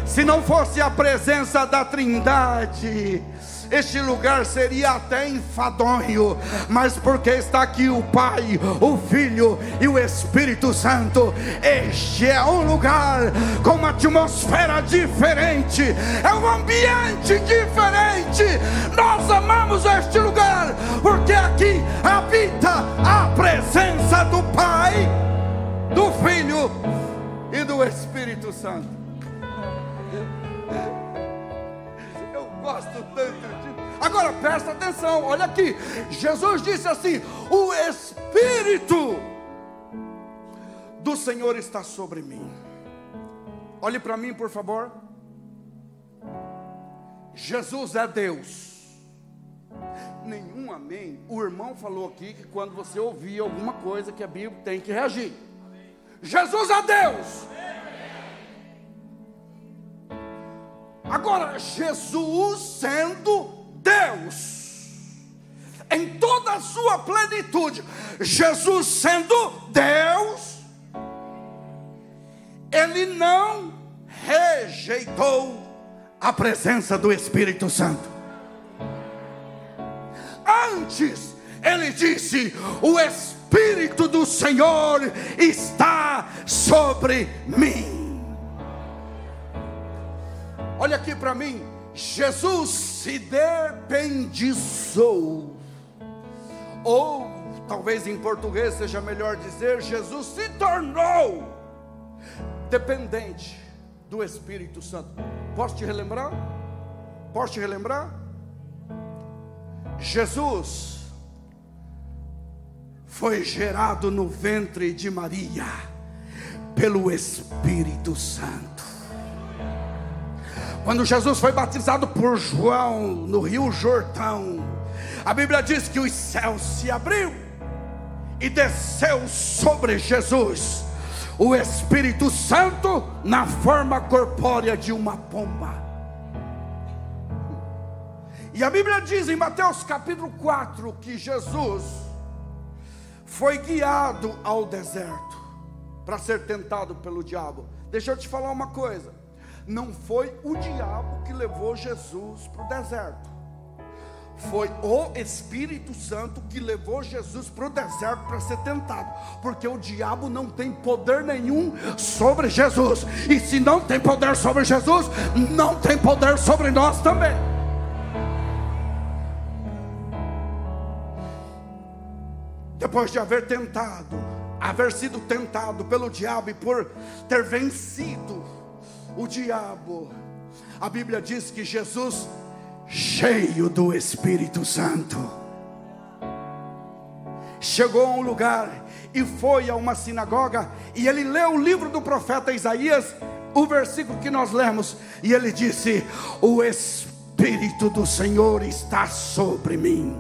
Se não fosse a presença da Trindade, este lugar seria até enfadonho, mas porque está aqui o Pai, o Filho e o Espírito Santo, este é um lugar com uma atmosfera diferente, é um ambiente diferente. Nós amamos este lugar, porque aqui habita a presença do Pai, do Filho e do Espírito Santo. Gosto tanto Agora presta atenção, olha aqui. Jesus disse assim: O Espírito do Senhor está sobre mim. Olhe para mim, por favor. Jesus é Deus. Nenhum amém. O irmão falou aqui que quando você ouvir alguma coisa que a Bíblia tem que reagir. Jesus é Deus. Agora, Jesus sendo Deus, em toda a sua plenitude, Jesus sendo Deus, ele não rejeitou a presença do Espírito Santo. Antes, ele disse: O Espírito do Senhor está sobre mim. Olha aqui para mim. Jesus se dependizou. Ou, talvez em português seja melhor dizer, Jesus se tornou dependente do Espírito Santo. Posso te relembrar? Posso te relembrar? Jesus foi gerado no ventre de Maria pelo Espírito Santo. Quando Jesus foi batizado por João no Rio Jordão, a Bíblia diz que os céus se abriu e desceu sobre Jesus o Espírito Santo na forma corpórea de uma pomba. E a Bíblia diz em Mateus capítulo 4 que Jesus foi guiado ao deserto para ser tentado pelo diabo. Deixa eu te falar uma coisa: não foi o diabo que levou Jesus para o deserto foi o Espírito Santo que levou Jesus para o deserto para ser tentado, porque o diabo não tem poder nenhum sobre Jesus, e se não tem poder sobre Jesus, não tem poder sobre nós também. Depois de haver tentado, haver sido tentado pelo diabo e por ter vencido o diabo, a Bíblia diz que Jesus cheio do Espírito Santo. Chegou a um lugar e foi a uma sinagoga e ele leu o livro do profeta Isaías, o versículo que nós lemos, e ele disse: O Espírito do Senhor está sobre mim.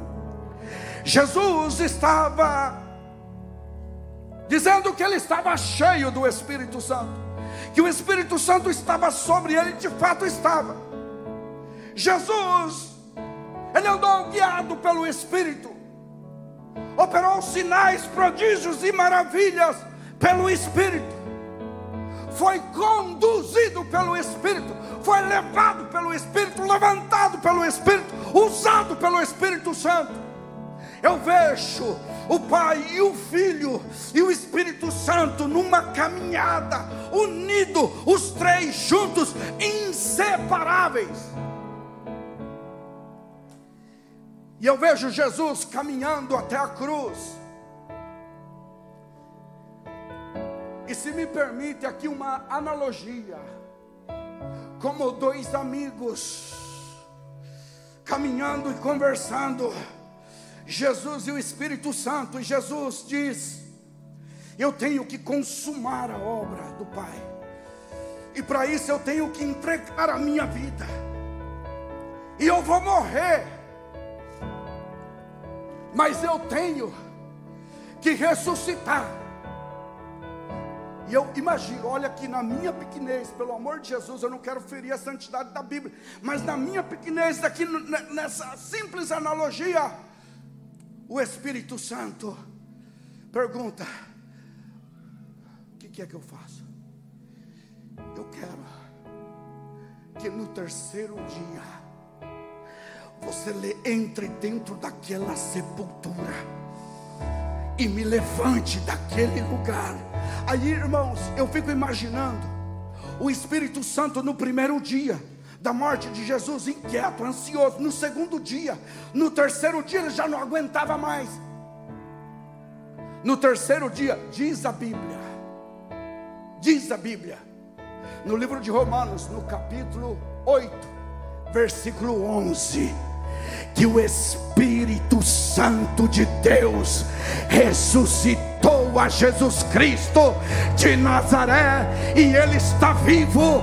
Jesus estava dizendo que ele estava cheio do Espírito Santo, que o Espírito Santo estava sobre ele, de fato estava. Jesus, ele andou guiado pelo Espírito, operou sinais, prodígios e maravilhas pelo Espírito, foi conduzido pelo Espírito, foi levado pelo Espírito, levantado pelo Espírito, usado pelo Espírito Santo. Eu vejo o Pai e o Filho e o Espírito Santo numa caminhada, unido, os três juntos, inseparáveis. E eu vejo Jesus caminhando até a cruz. E se me permite aqui uma analogia, como dois amigos caminhando e conversando, Jesus e o Espírito Santo, e Jesus diz: Eu tenho que consumar a obra do Pai, e para isso eu tenho que entregar a minha vida, e eu vou morrer mas eu tenho que ressuscitar. E eu imagino, olha aqui na minha pequenez, pelo amor de Jesus, eu não quero ferir a santidade da Bíblia, mas na minha pequenez, aqui nessa simples analogia, o Espírito Santo pergunta: o que, que é que eu faço? Eu quero que no terceiro dia, você entre dentro daquela sepultura e me levante daquele lugar. Aí, irmãos, eu fico imaginando o Espírito Santo no primeiro dia da morte de Jesus, inquieto, ansioso. No segundo dia, no terceiro dia, ele já não aguentava mais. No terceiro dia, diz a Bíblia, diz a Bíblia, no livro de Romanos, no capítulo 8, versículo 11 que o Espírito Santo de Deus ressuscitou a Jesus Cristo de Nazaré e ele está vivo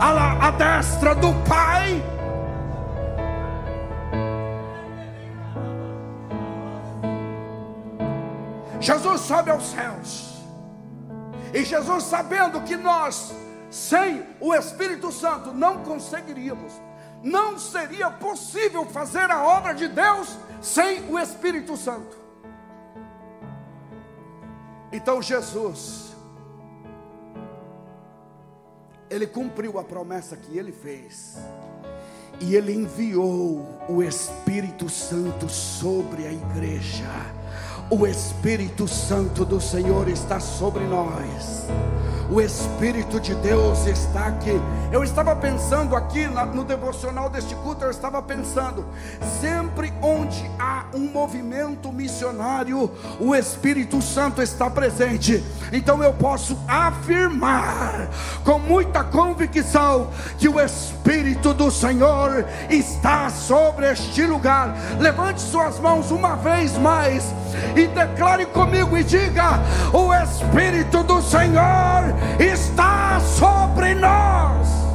à, à destra do Pai. Jesus sobe aos céus. E Jesus, sabendo que nós, sem o Espírito Santo, não conseguiríamos não seria possível fazer a obra de Deus sem o Espírito Santo. Então Jesus, ele cumpriu a promessa que ele fez, e ele enviou o Espírito Santo sobre a igreja O Espírito Santo do Senhor está sobre nós. O Espírito de Deus está aqui. Eu estava pensando aqui no devocional deste culto, eu estava pensando, sempre onde há um movimento missionário, o Espírito Santo está presente. Então eu posso afirmar com muita convicção que o Espírito do Senhor está sobre este lugar. Levante suas mãos uma vez mais e declare comigo e diga: O Espírito do Senhor está sobre nós.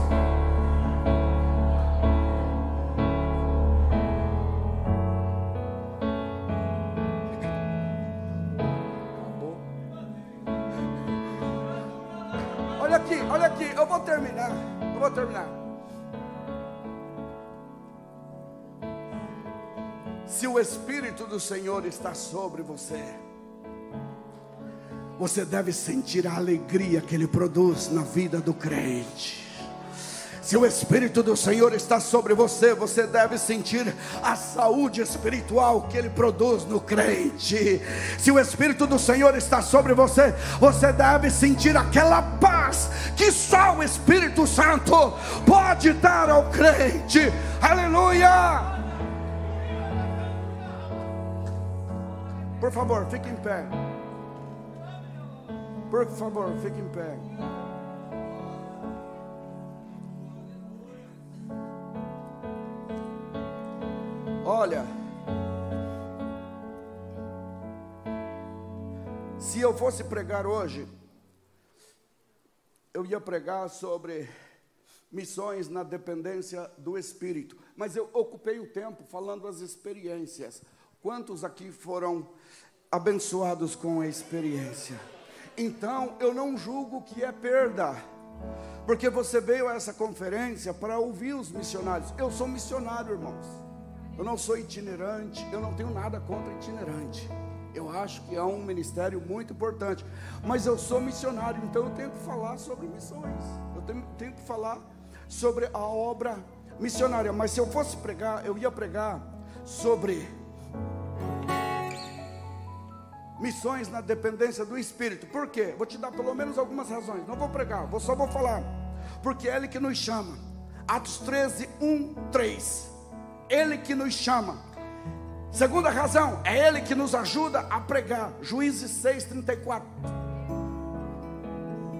Espírito do Senhor está sobre você, você deve sentir a alegria que Ele produz na vida do crente. Se o Espírito do Senhor está sobre você, você deve sentir a saúde espiritual que Ele produz no crente. Se o Espírito do Senhor está sobre você, você deve sentir aquela paz que só o Espírito Santo pode dar ao crente. Aleluia! Por favor, fique em pé. Por favor, fique em pé. Olha, se eu fosse pregar hoje, eu ia pregar sobre missões na dependência do Espírito, mas eu ocupei o tempo falando as experiências. Quantos aqui foram abençoados com a experiência? Então, eu não julgo que é perda, porque você veio a essa conferência para ouvir os missionários. Eu sou missionário, irmãos. Eu não sou itinerante, eu não tenho nada contra itinerante. Eu acho que é um ministério muito importante, mas eu sou missionário, então eu tenho que falar sobre missões. Eu tenho, tenho que falar sobre a obra missionária. Mas se eu fosse pregar, eu ia pregar sobre missões na dependência do Espírito. Por quê? Vou te dar pelo menos algumas razões. Não vou pregar, vou, só vou falar. Porque é Ele que nos chama. Atos 13, 1, 3. Ele que nos chama. Segunda razão, é Ele que nos ajuda a pregar. Juízes 6, 34.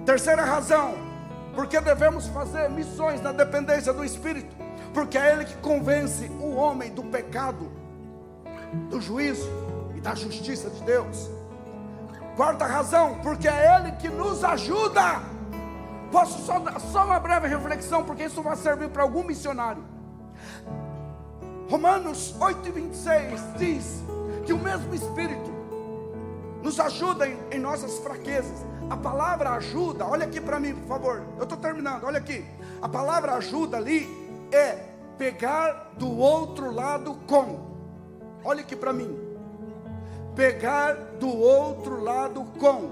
Terceira razão, porque devemos fazer missões na dependência do Espírito. Porque é Ele que convence o homem do pecado, do juízo da justiça de Deus. Quarta razão, porque é Ele que nos ajuda. Posso só só uma breve reflexão, porque isso vai servir para algum missionário. Romanos 8 e 26 diz que o mesmo Espírito nos ajuda em, em nossas fraquezas. A palavra ajuda, olha aqui para mim, por favor. Eu estou terminando, olha aqui. A palavra ajuda ali é pegar do outro lado com. Olha aqui para mim pegar do outro lado com.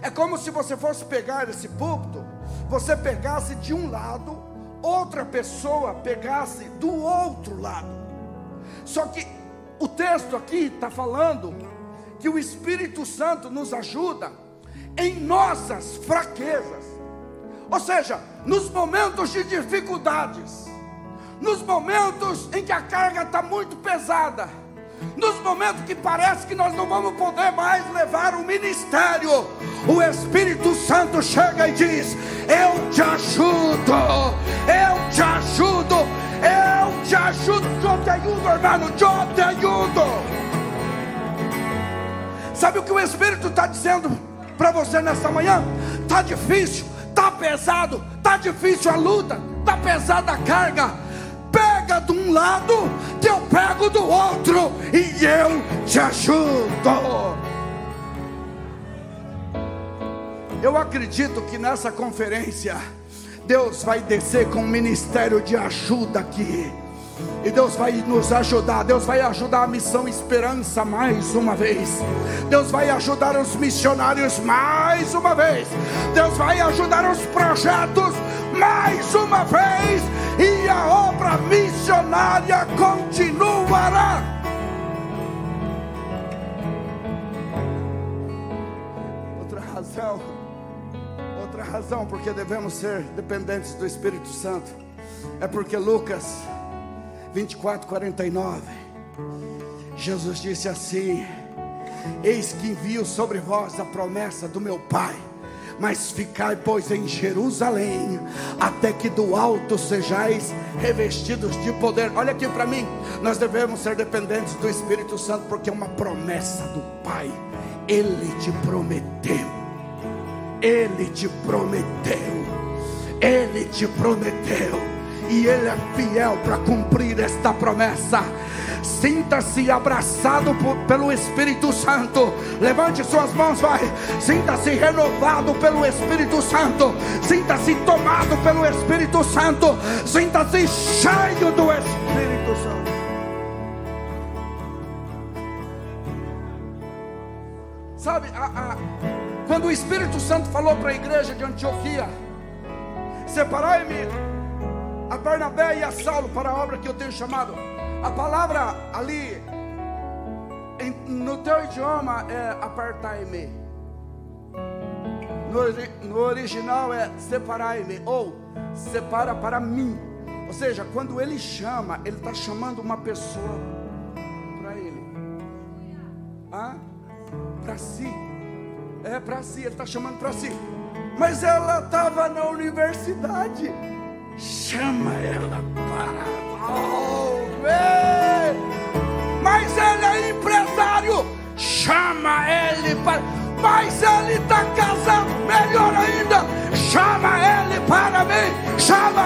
É como se você fosse pegar esse púlpito, você pegasse de um lado, outra pessoa pegasse do outro lado. Só que o texto aqui está falando que o Espírito Santo nos ajuda em nossas fraquezas, ou seja, nos momentos de dificuldades, nos momentos em que a carga está muito pesada nos momentos que parece que nós não vamos poder mais levar o ministério, o Espírito Santo chega e diz: Eu te ajudo, eu te ajudo, eu te ajudo, eu te ajudo, irmão, eu te ajudo. Sabe o que o Espírito está dizendo para você nessa manhã? Está difícil, está pesado, está difícil a luta, está pesada a carga de um lado, que eu pego do outro e eu te ajudo. Eu acredito que nessa conferência Deus vai descer com um ministério de ajuda aqui. E Deus vai nos ajudar, Deus vai ajudar a missão Esperança mais uma vez. Deus vai ajudar os missionários mais uma vez. Deus vai ajudar os projetos mais uma vez e a obra missionária continuará. Outra razão, outra razão porque devemos ser dependentes do Espírito Santo é porque Lucas 24, 49, Jesus disse assim: Eis que envio sobre vós a promessa do meu Pai mas ficai, pois, em Jerusalém, até que do alto sejais revestidos de poder. Olha aqui para mim, nós devemos ser dependentes do Espírito Santo, porque é uma promessa do Pai. Ele te prometeu, Ele te prometeu, Ele te prometeu, e Ele é fiel para cumprir esta promessa. Sinta-se abraçado por, pelo Espírito Santo. Levante suas mãos, vai. Sinta-se renovado pelo Espírito Santo. Sinta-se tomado pelo Espírito Santo. Sinta-se cheio do Espírito Santo. Sabe, a, a, quando o Espírito Santo falou para a igreja de Antioquia: Separai-me a Barnabé e a Saulo para a obra que eu tenho chamado. A palavra ali, em, no teu idioma, é apartai-me. No, no, original é separai-me, ou separa para mim. Ou seja, quando ele chama, ele está chamando uma pessoa para ele. Ah? Para si. É para si, ele está chamando para si. Mas ela estava na universidade. Chama ela para. Oh! Mas ele é empresário. Chama ele para. Mas ele está casado. Melhor ainda. Chama ele para mim. Chama